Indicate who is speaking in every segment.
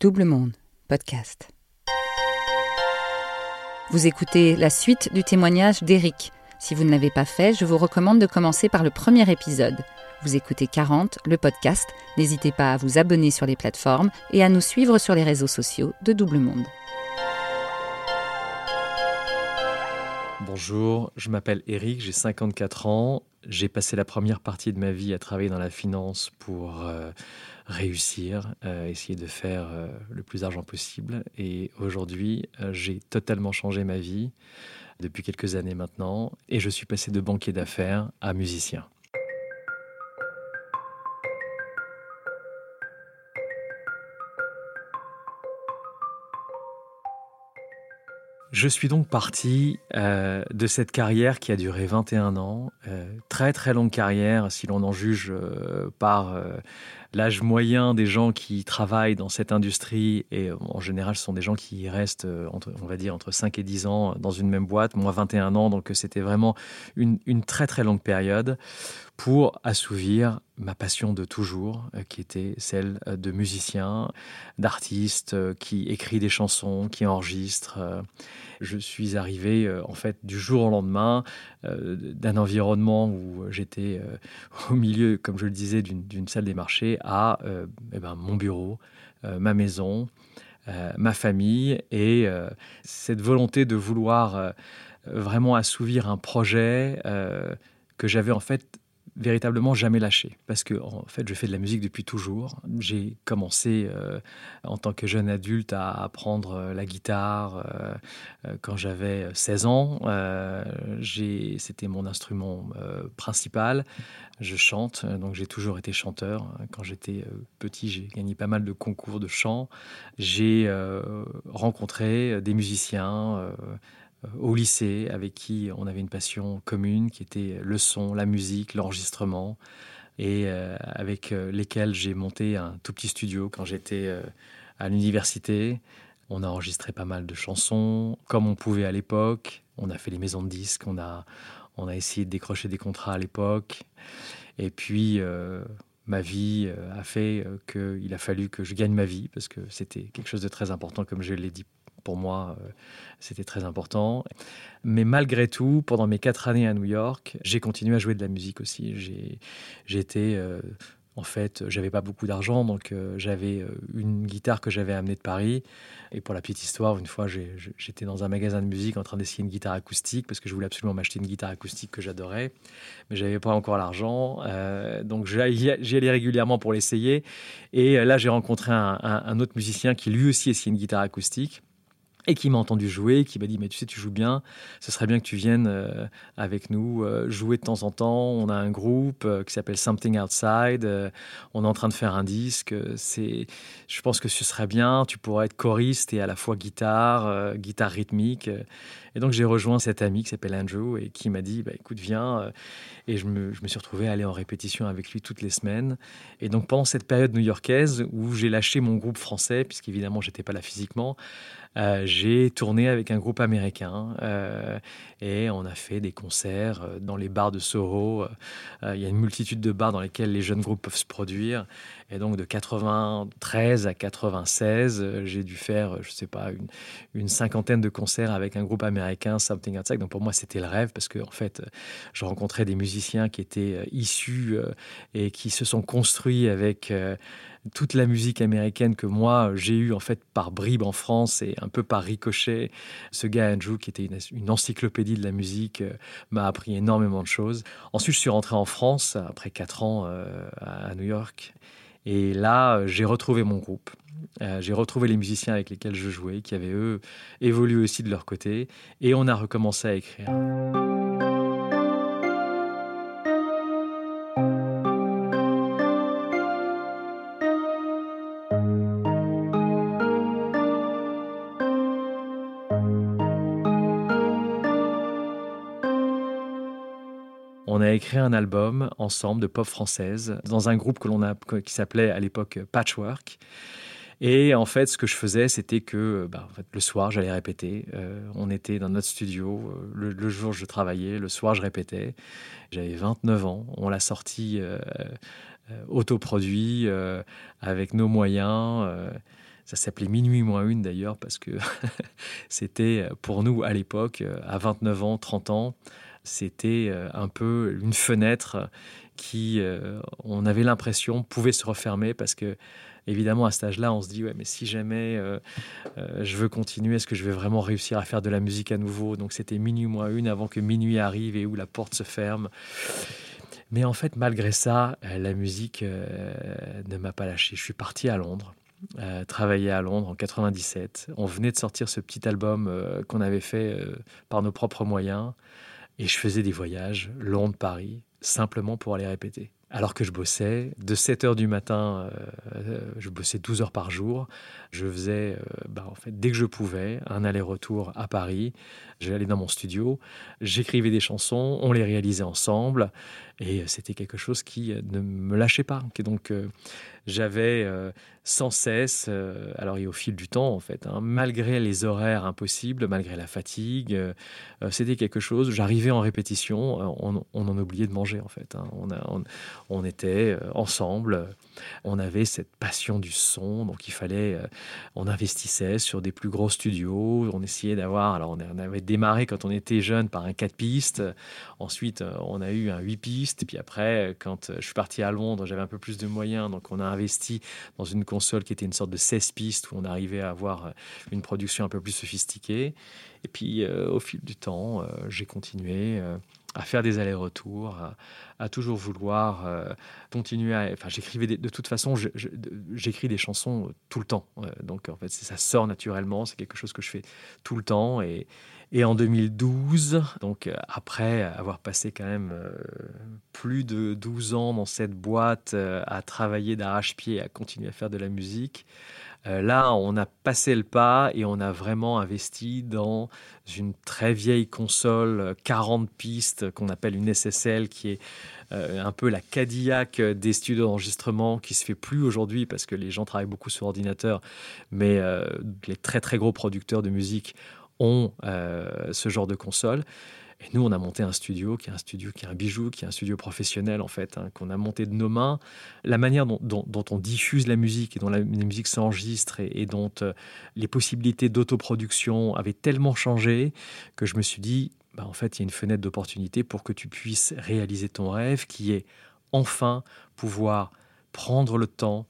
Speaker 1: Double Monde, podcast. Vous écoutez la suite du témoignage d'Éric. Si vous ne l'avez pas fait, je vous recommande de commencer par le premier épisode. Vous écoutez 40, le podcast. N'hésitez pas à vous abonner sur les plateformes et à nous suivre sur les réseaux sociaux de Double Monde.
Speaker 2: Bonjour, je m'appelle Eric, j'ai 54 ans. J'ai passé la première partie de ma vie à travailler dans la finance pour euh, réussir, euh, essayer de faire euh, le plus d'argent possible. Et aujourd'hui, j'ai totalement changé ma vie depuis quelques années maintenant et je suis passé de banquier d'affaires à musicien. Je suis donc parti euh, de cette carrière qui a duré 21 ans, euh, très très longue carrière si l'on en juge euh, par l'âge moyen des gens qui travaillent dans cette industrie, et en général ce sont des gens qui restent, entre, on va dire, entre 5 et 10 ans dans une même boîte, moi 21 ans, donc c'était vraiment une, très très longue période pour assouvir ma passion de toujours, euh, qui était celle euh, de musicien, d'artiste euh, qui écrit des chansons, qui enregistre. Je suis arrivé en fait du jour au lendemain d'un environnement où j'étais au milieu, comme je le disais, d'une salle des marchés à eh ben, mon bureau, ma maison, ma famille et cette volonté de vouloir vraiment assouvir un projet que j'avais en fait véritablement jamais lâché. Parce que, en fait, je fais de la musique depuis toujours. J'ai commencé euh, en tant que jeune adulte à apprendre euh, la guitare euh, quand j'avais 16 ans. C'était mon instrument principal. Je chante, donc j'ai toujours été chanteur. Quand j'étais petit, j'ai gagné pas mal de concours de chant. J'ai rencontré des musiciens au lycée avec qui on avait une passion commune qui était le son, la musique, l'enregistrement et euh, avec euh, lesquels j'ai monté un tout petit studio quand j'étais à l'université. On a enregistré pas mal de chansons comme on pouvait à l'époque. On a fait les maisons de disques, on a, on a essayé de décrocher des contrats à l'époque. Et puis, ma vie a fait qu'il a fallu que je gagne ma vie parce que c'était quelque chose de très important, comme je l'ai dit pour moi, euh, c'était très important. Mais malgré tout, pendant mes quatre années à New York, j'ai continué à jouer de la musique aussi. J'ai été euh, en fait, j'avais pas beaucoup d'argent, donc euh, j'avais une guitare que j'avais amenée de Paris. Et pour la petite histoire, une fois, j'étais dans un magasin de musique en train d'essayer une guitare acoustique parce que je voulais absolument m'acheter une guitare acoustique que j'adorais, mais j'avais pas encore l'argent. donc j'y allais régulièrement pour l'essayer. Et là, j'ai rencontré un, un, autre musicien qui lui aussi essayait une guitare acoustique et qui m'a entendu jouer, qui m'a dit mais tu sais tu joues bien, ce serait bien que tu viennes euh, avec nous euh, jouer de temps en temps. On a un groupe euh, qui s'appelle Something Outside. on est en train de faire un disque. C'est, je pense que ce serait bien. Tu pourrais être choriste et à la fois guitare, guitare rythmique. Et donc j'ai rejoint cet ami qui s'appelle Andrew et qui m'a dit bah, écoute viens. Et je me, suis retrouvé à aller en répétition avec lui toutes les semaines. Et donc pendant cette période new-yorkaise où j'ai lâché mon groupe français puisqu'évidemment j'étais pas là physiquement. Euh, j'ai tourné avec un groupe américain euh, et on a fait des concerts euh, dans les bars de Soho. il y a une multitude de bars dans lesquels les jeunes groupes peuvent se produire. Et donc de 93 à 96, j'ai dû faire, je sais pas, une, cinquantaine de concerts avec un groupe américain, Something Outside. Donc pour moi, c'était le rêve parce que en fait, je rencontrais des musiciens qui étaient issus et qui se sont construits avec toute la musique américaine que moi j'ai eue en fait par bribes en France et un peu par ricochet. Ce gars Andrew, qui était une, encyclopédie de la musique, euh, m'a appris énormément de choses. Ensuite, je suis rentré en France après quatre ans euh, à New York. Et là, j'ai retrouvé mon groupe. Euh, j'ai retrouvé les musiciens avec lesquels je jouais, qui avaient eux évolué aussi de leur côté. Et on a recommencé à écrire. On a écrit un album ensemble de pop française dans un groupe que l'on a qui s'appelait à l'époque Patchwork. Et en fait, ce que je faisais, c'était que bah, le soir, j'allais répéter. Euh, on était dans notre studio. Euh, le, jour, je travaillais. Le soir, je répétais. J'avais 29 ans. On l'a sorti euh, autoproduit avec nos moyens. Ça s'appelait Minuit moins une d'ailleurs parce que c'était pour nous à l'époque, à 29 ans, 30 ans, c'était un peu une fenêtre qui, on avait l'impression, pouvait se refermer parce que évidemment, à cet âge-là, on se dit, ouais, mais si jamais euh, euh, je veux continuer, est-ce que je vais vraiment réussir à faire de la musique à nouveau? Donc c'était minuit moins une avant que minuit arrive et où la porte se ferme. Mais en fait, malgré ça, euh, la musique ne m'a pas lâché. Je suis parti à Londres. travailler à Londres en 97. On venait de sortir ce petit album qu'on avait fait par nos propres moyens et je faisais des voyages Londres-Paris simplement pour aller répéter alors que je bossais. De 7 heures du matin, euh, je bossais 12 heures par jour. Je faisais, euh, bah, dès que je pouvais, un aller-retour à Paris. J'allais dans mon studio, j'écrivais des chansons, on les réalisait ensemble. Et c'était quelque chose qui ne me lâchait pas. donc, euh, j'avais sans cesse, alors et au fil du temps, en fait, hein, malgré les horaires impossibles, malgré la fatigue, c'était quelque chose. J'arrivais en répétition, on, en oubliait de manger, en fait. Hein. on, a, on, était ensemble, on avait cette passion du son, donc il fallait, on investissait sur des plus gros studios, on essayait d'avoir, alors on avait démarré quand on était jeune par un 4 pistes, ensuite on a eu un 8 pistes, et puis après, quand je suis parti à Londres, j'avais un peu plus de moyens. Donc on a investi dans une console qui était une sorte de 16 pistes où on arrivait à avoir une production un peu plus sophistiquée. Et puis euh, au fil du temps, euh, j'ai continué euh, à faire des allers-retours, à, toujours vouloir continuer à... Enfin, j'écrivais de toute façon, j'écris des chansons tout le temps. donc en fait, ça sort naturellement, c'est quelque chose que je fais tout le temps. Et, et en 2012, donc euh, après avoir passé quand même euh, plus de 12 ans dans cette boîte euh, à travailler d'arrache-pied, à continuer à faire de la musique, là on a passé le pas et on a vraiment investi dans une très vieille console 40 pistes qu'on appelle une SSL qui est un peu la Cadillac des studios d'enregistrement qui se fait plus aujourd'hui parce que les gens travaillent beaucoup sur ordinateur, mais les très très gros producteurs de musique ont euh, ce genre de console. Et nous, on a monté un studio qui est un studio qui est un bijou, qui est un studio professionnel en fait, hein, qu'on a monté de nos mains. La manière dont, on diffuse la musique et dont la, musique s'enregistre et, dont euh, les possibilités d'autoproduction avaient tellement changé que je me suis dit, bah, en fait, il y a une fenêtre d'opportunité pour que tu puisses réaliser ton rêve, qui est enfin pouvoir prendre le temps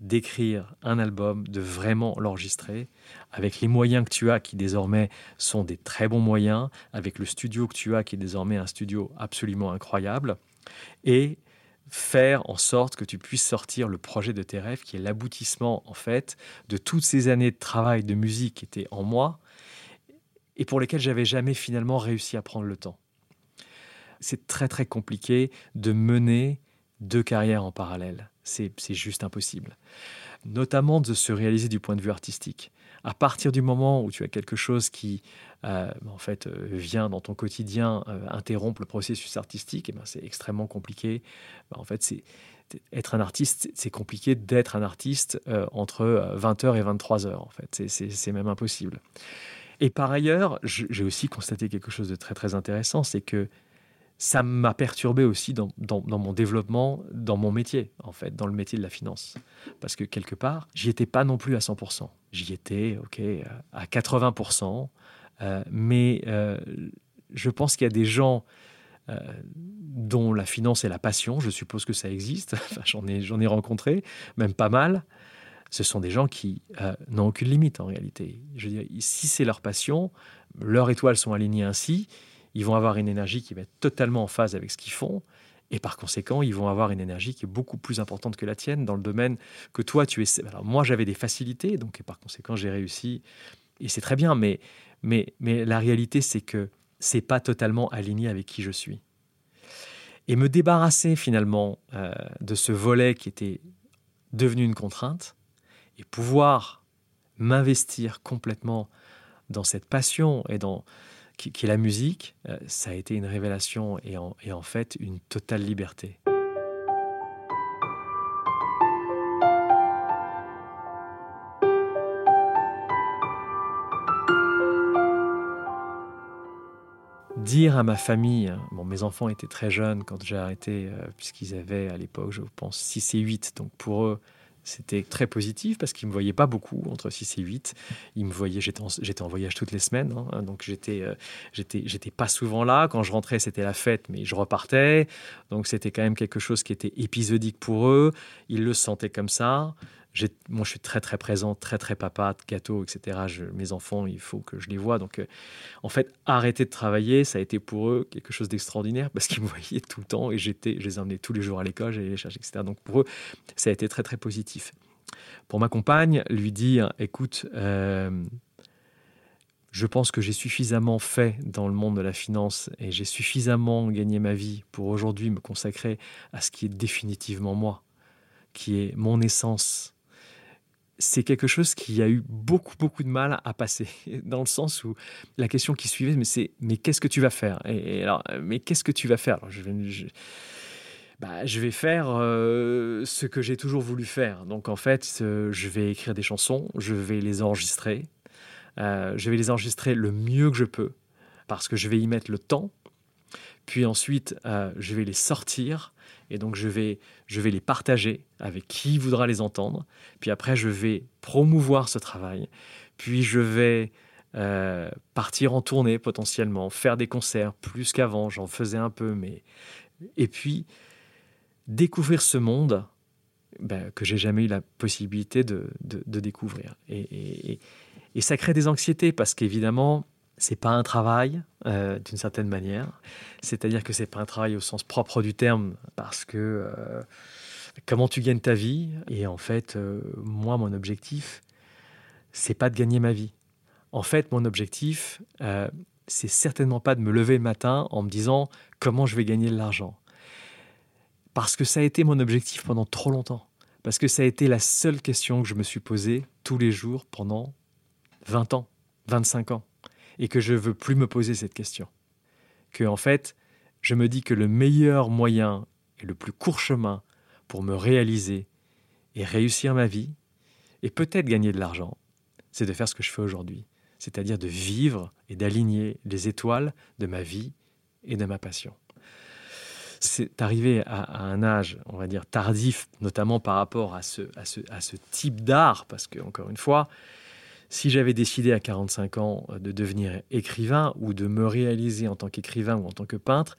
Speaker 2: d'écrire un album, de vraiment l'enregistrer, avec les moyens que tu as, qui désormais sont des très bons moyens, avec le studio que tu as, qui est désormais un studio absolument incroyable, et faire en sorte que tu puisses sortir le projet de tes rêves, qui est l'aboutissement, en fait, de toutes ces années de travail de musique qui étaient en moi, et pour lesquelles j'avais jamais finalement réussi à prendre le temps. C'est très très compliqué de mener deux carrières en parallèle c'est juste impossible. Notamment de se réaliser du point de vue artistique. À partir du moment où tu as quelque chose qui, euh, en fait, euh, vient dans ton quotidien euh, interrompre le processus artistique, eh ben c'est extrêmement compliqué. Ben, en fait, c'est être un artiste, c'est compliqué d'être un artiste entre 20h et 23h. En fait, c'est même impossible. Et par ailleurs, j'ai aussi constaté quelque chose de très très intéressant, c'est que ça m'a perturbé aussi dans, mon développement, dans mon métier, en fait, dans le métier de la finance. Parce que quelque part, j'y étais pas non plus à 100%. J'y étais, OK, à 80%. Euh, mais euh, je pense qu'il y a des gens euh, dont la finance est la passion. Je suppose que ça existe. j'en ai, j'en ai rencontré, même pas mal. Ce sont des gens qui n'ont aucune limite en réalité. Je veux dire, si c'est leur passion, leurs étoiles sont alignées ainsi ils vont avoir une énergie qui va être totalement en phase avec ce qu'ils font. Et par conséquent, ils vont avoir une énergie qui est beaucoup plus importante que la tienne dans le domaine que toi, tu es. Alors moi, j'avais des facilités, donc par conséquent, j'ai réussi. Et c'est très bien, mais, mais, mais la réalité, c'est que c'est pas totalement aligné avec qui je suis. Et me débarrasser finalement euh, de ce volet qui était devenu une contrainte et pouvoir m'investir complètement dans cette passion et dans, qui, est la musique, euh, ça a été une révélation et en, fait une totale liberté. dire à ma famille, bon, mes enfants étaient très jeunes quand j'ai arrêté, euh, puisqu'ils avaient à l'époque, je pense, 6 et 8, donc pour eux, C'était très positif parce qu'il ne me voyait pas beaucoup, entre 6 et 8. Il me voyait, j'étais en, en voyage toutes les semaines, hein. donc j'étais, euh, j'étais, j'étais pas souvent là. Quand je rentrais, c'était la fête, mais je repartais. Donc c'était quand même quelque chose qui était épisodique pour eux. Ils le sentaient comme ça moi, je suis très, très présent, très, très papa, gâteau, etc. mes enfants, il faut que je les vois. Donc, euh, en fait, arrêter de travailler, ça a été pour eux quelque chose d'extraordinaire parce qu'ils me voyaient tout le temps et j'étais, je les emmenais tous les jours à l'école, j'allais les chercher, etc. Donc, pour eux, ça a été très, très positif. Pour ma compagne, lui dire, écoute, euh, je pense que j'ai suffisamment fait dans le monde de la finance et j'ai suffisamment gagné ma vie pour aujourd'hui me consacrer à ce qui est définitivement moi, qui est mon essence, c'est quelque chose qui a eu beaucoup, beaucoup de mal à passer, dans le sens où la question qui suivait, mais c'est mais qu'est-ce que tu vas faire? Et, alors, mais qu'est-ce que tu vas faire? Je, vais, bah, je vais faire euh, ce que j'ai toujours voulu faire. Donc en fait, je vais écrire des chansons, je vais les enregistrer, euh, je vais les enregistrer le mieux que je peux, parce que je vais y mettre le temps. Puis ensuite, euh, je vais les sortir et donc, je vais, je vais les partager avec qui voudra les entendre. Puis après, je vais promouvoir ce travail. Puis je vais euh, partir en tournée potentiellement, faire des concerts plus qu'avant. J'en faisais un peu, mais. Et puis, découvrir ce monde ben, que j'ai jamais eu la possibilité de, de, découvrir. Et, ça crée des anxiétés parce qu'évidemment, c'est pas un travail euh, d'une certaine manière. C'est-à-dire que c'est pas un travail au sens propre du terme parce que euh, comment tu gagnes ta vie? Et en fait euh, moi mon objectif c'est pas de gagner ma vie. En fait mon objectif c'est certainement pas de me lever le matin en me disant comment je vais gagner de l'argent. Parce que ça a été mon objectif pendant trop longtemps. Parce que ça a été la seule question que je me suis posée tous les jours pendant 20 ans, 25 ans et que je veux plus me poser cette question. Que en fait, je me dis que le meilleur moyen et le plus court chemin pour me réaliser et réussir ma vie et peut-être gagner de l'argent, c'est de faire ce que je fais aujourd'hui, c'est-à-dire de vivre et d'aligner les étoiles de ma vie et de ma passion. C'est arrivé à, un âge, on va dire, tardif, notamment par rapport à ce, à ce, type d'art, parce que, encore une fois, si j'avais décidé à 45 ans euh, de devenir écrivain ou de me réaliser en tant qu'écrivain ou en tant que peintre,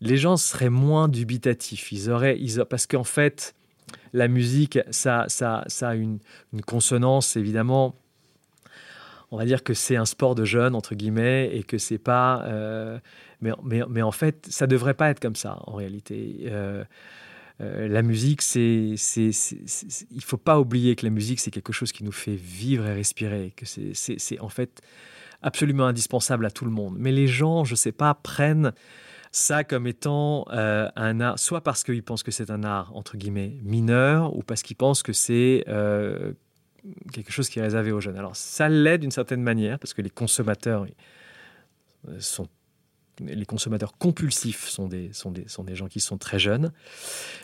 Speaker 2: les gens seraient moins dubitatifs. Ils auraient, parce qu'en fait, la musique, ça, ça, a une, consonance évidemment. On va dire que c'est un sport de jeunes entre guillemets et que c'est pas. Euh, mais, en fait, ça devrait pas être comme ça en réalité. Euh, euh, la musique, c'est, c'est, il faut pas oublier que la musique, c'est quelque chose qui nous fait vivre et respirer, que c'est, en fait absolument indispensable à tout le monde. Mais les gens, je sais pas, prennent ça comme étant euh, un art, soit parce qu'ils pensent que c'est un art, entre guillemets, mineur, ou parce qu'ils pensent que c'est euh, quelque chose qui est réservé aux jeunes. Alors ça l'est d'une certaine manière, parce que les consommateurs sont les consommateurs compulsifs sont des, sont, des, sont des gens qui sont très jeunes.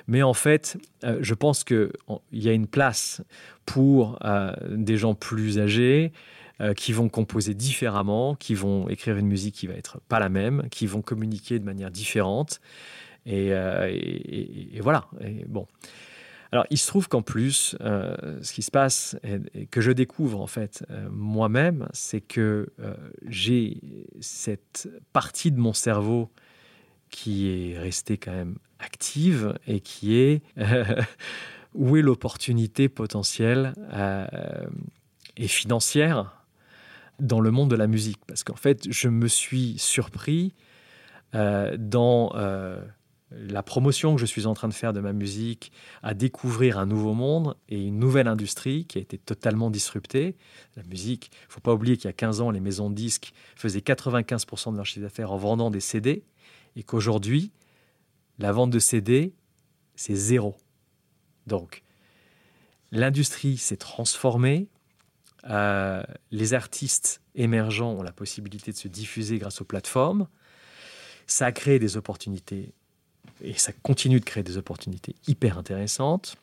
Speaker 2: Mais en fait, euh, je pense qu'il y a une place pour euh, des gens plus âgés euh, qui vont composer différemment, qui vont écrire une musique qui va être pas la même, qui vont communiquer de manière différente. Et, et voilà. Bon. Alors, il se trouve qu'en plus, euh, ce qui se passe et, que je découvre en fait euh, moi-même, c'est que euh, j'ai cette partie de mon cerveau qui est restée quand même active et qui est où est l'opportunité potentielle et financière dans le monde de la musique? Parce qu'en fait, je me suis surpris dans la promotion que je suis en train de faire de ma musique à découvrir un nouveau monde et une nouvelle industrie qui a été totalement disruptée. La musique, il faut pas oublier qu'il y a 15 ans, les maisons de disques faisaient 95% de leur chiffre d'affaires en vendant des CD et qu'aujourd'hui, la vente de CD, c'est zéro. Donc, l'industrie s'est transformée. Euh, les artistes émergents ont la possibilité de se diffuser grâce aux plateformes. Ça a créé des opportunités et ça continue de créer des opportunités hyper intéressantes.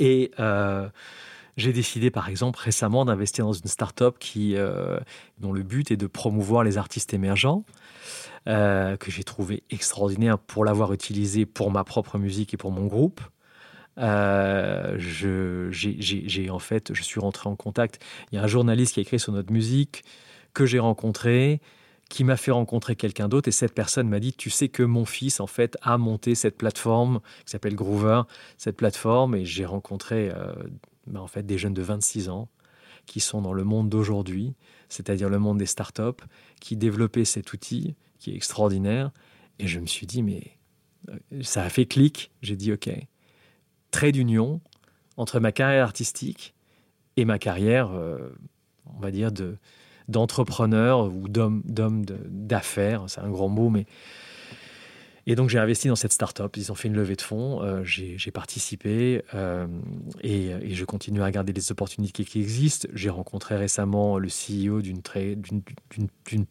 Speaker 2: Et euh, j'ai décidé, par exemple, récemment d'investir dans une start-up qui, euh, dont le but est de promouvoir les artistes émergents, euh, que j'ai trouvé extraordinaire pour l'avoir utilisé pour ma propre musique et pour mon groupe. je, en fait, je suis rentré en contact. Il y a un journaliste qui a écrit sur notre musique que j'ai rencontré, qui m'a fait rencontrer quelqu'un d'autre. Et cette personne m'a dit, tu sais que mon fils, en fait, a monté cette plateforme qui s'appelle Groover, cette plateforme. Et j'ai rencontré, euh, ben, en fait, des jeunes de 26 ans qui sont dans le monde d'aujourd'hui, c'est-à-dire le monde des startups, qui développaient cet outil qui est extraordinaire. Et je me suis dit, mais euh, ça a fait clic. J'ai dit, OK, trait d'union entre ma carrière artistique et ma carrière, euh, on va dire, de, d'entrepreneur ou d'homme, d'homme d'affaires. C'est un grand mot, mais et donc j'ai investi dans cette start-up. Ils ont fait une levée de fonds. Euh, j'ai, participé euh, et, je continue à regarder les opportunités qui existent. J'ai rencontré récemment le CEO d'une,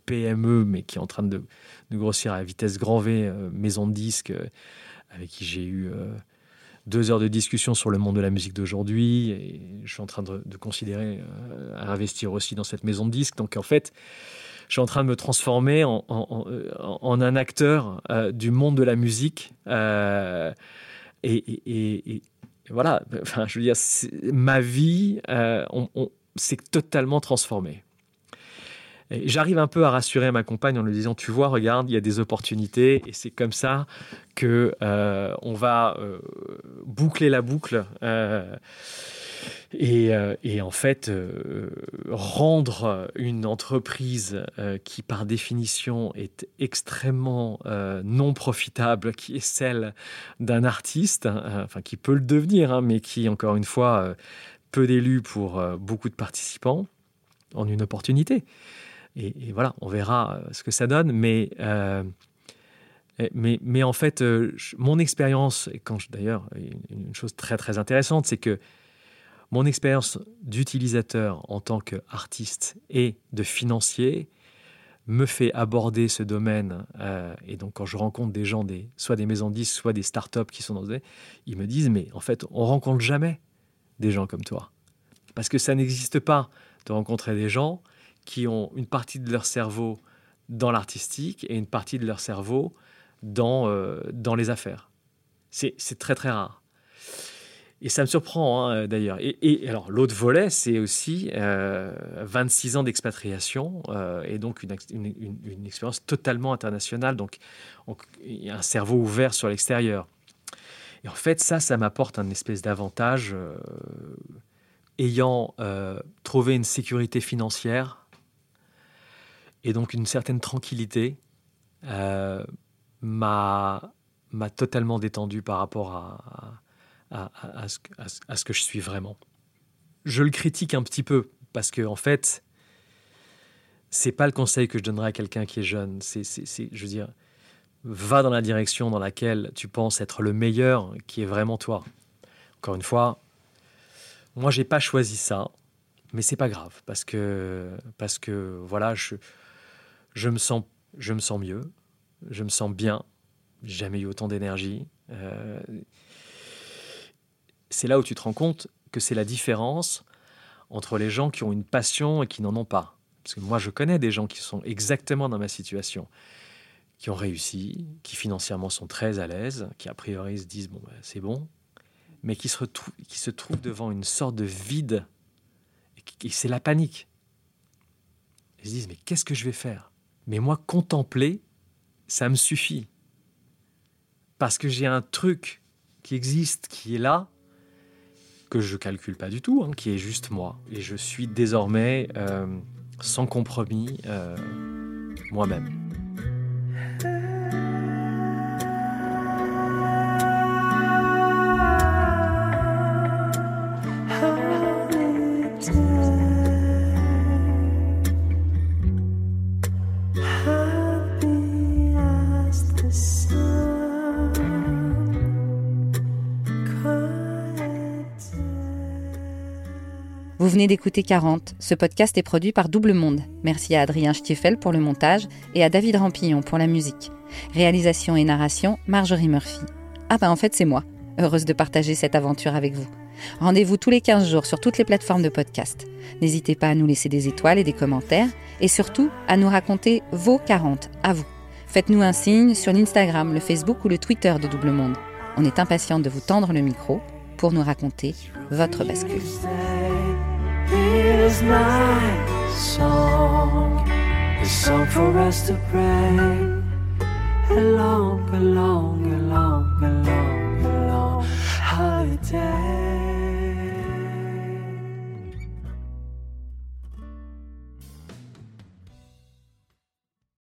Speaker 2: PME, mais qui est en train de, de grossir à vitesse grand V, euh, maison de disques, avec qui j'ai eu deux heures de discussion sur le monde de la musique d'aujourd'hui. Et je suis en train de, considérer à investir aussi dans cette maison de disques. Donc en fait, je suis en train de me transformer en, un acteur euh, du monde de la musique. Euh, et, voilà, enfin, je veux dire, ma vie euh, s'est totalement transformée. J'arrive un peu à rassurer ma compagne en lui disant, tu vois, regarde, il y a des opportunités et c'est comme ça que on va boucler la boucle. Euh, et, en fait, euh, rendre une entreprise euh, qui, par définition, est extrêmement non profitable, qui est celle d'un artiste, hein, enfin qui peut le devenir, hein, mais qui, encore une fois, peu d'élus pour beaucoup de participants, en une opportunité. Et, voilà, on verra ce que ça donne, mais mais, mais, en fait, mon expérience, quand d'ailleurs, une chose très très intéressante, c'est que mon expérience d'utilisateur en tant qu'artiste et de financier me fait aborder ce domaine. Euh, et donc, quand je rencontre des gens, des, soit des maisons de disques, soit des startups qui sont dans ce ils me disent Mais en fait, on rencontre jamais des gens comme toi. Parce que ça n'existe pas de rencontrer des gens qui ont une partie de leur cerveau dans l'artistique et une partie de leur cerveau dans, euh, dans les affaires. C'est très, très rare. Et ça me surprend hein, d'ailleurs. Et, alors l'autre volet, c'est aussi 26 euh, ans d'expatriation euh, et donc une, une, expérience totalement internationale, donc un cerveau ouvert sur l'extérieur. Et en fait, ça, ça m'apporte un espèce d'avantage. Ayant trouvé une sécurité financière et donc une certaine tranquillité, m'a totalement détendu par rapport à à, ce, que je suis vraiment. Je le critique un petit peu parce que en fait, c'est pas le conseil que je donnerais à quelqu'un qui est jeune. C'est, je veux dire, va dans la direction dans laquelle tu penses être le meilleur, qui est vraiment toi. Encore une fois, moi j'ai pas choisi ça, mais c'est pas grave parce que parce que voilà, je je me sens je me sens mieux, je me sens bien. Jamais eu autant d'énergie. Euh, c'est là où tu te rends compte que c'est la différence entre les gens qui ont une passion et qui n'en ont pas. Parce que moi, je connais des gens qui sont exactement dans ma situation, qui ont réussi, qui financièrement sont très à l'aise, qui a priori se disent bon, ben, c'est bon, mais qui se, qui se trouvent devant une sorte de vide, et, c'est la panique. Ils se disent mais qu'est-ce que je vais faire? Mais moi, contempler, ça me suffit. Parce que j'ai un truc qui existe, qui est là, que je calcule pas du tout, hein, qui est juste moi. Et je suis désormais euh, sans compromis euh, moi-même.
Speaker 1: venez d'écouter 40. Ce podcast est produit par Double Monde. Merci à Adrien Stiefel pour le montage et à David Rampillon pour la musique. Réalisation et narration, Marjorie Murphy. Ah bah en fait c'est moi. Heureuse de partager cette aventure avec vous. Rendez-vous tous les 15 jours sur toutes les plateformes de podcast. N'hésitez pas à nous laisser des étoiles et des commentaires et surtout à nous raconter vos 40 à vous. Faites-nous un signe sur l'Instagram, le Facebook ou le Twitter de Double Monde. On est impatient de vous tendre le micro
Speaker 2: pour nous raconter votre bascule. Here's my song, a song for us to pray along, along, along, along, along.
Speaker 3: Holiday.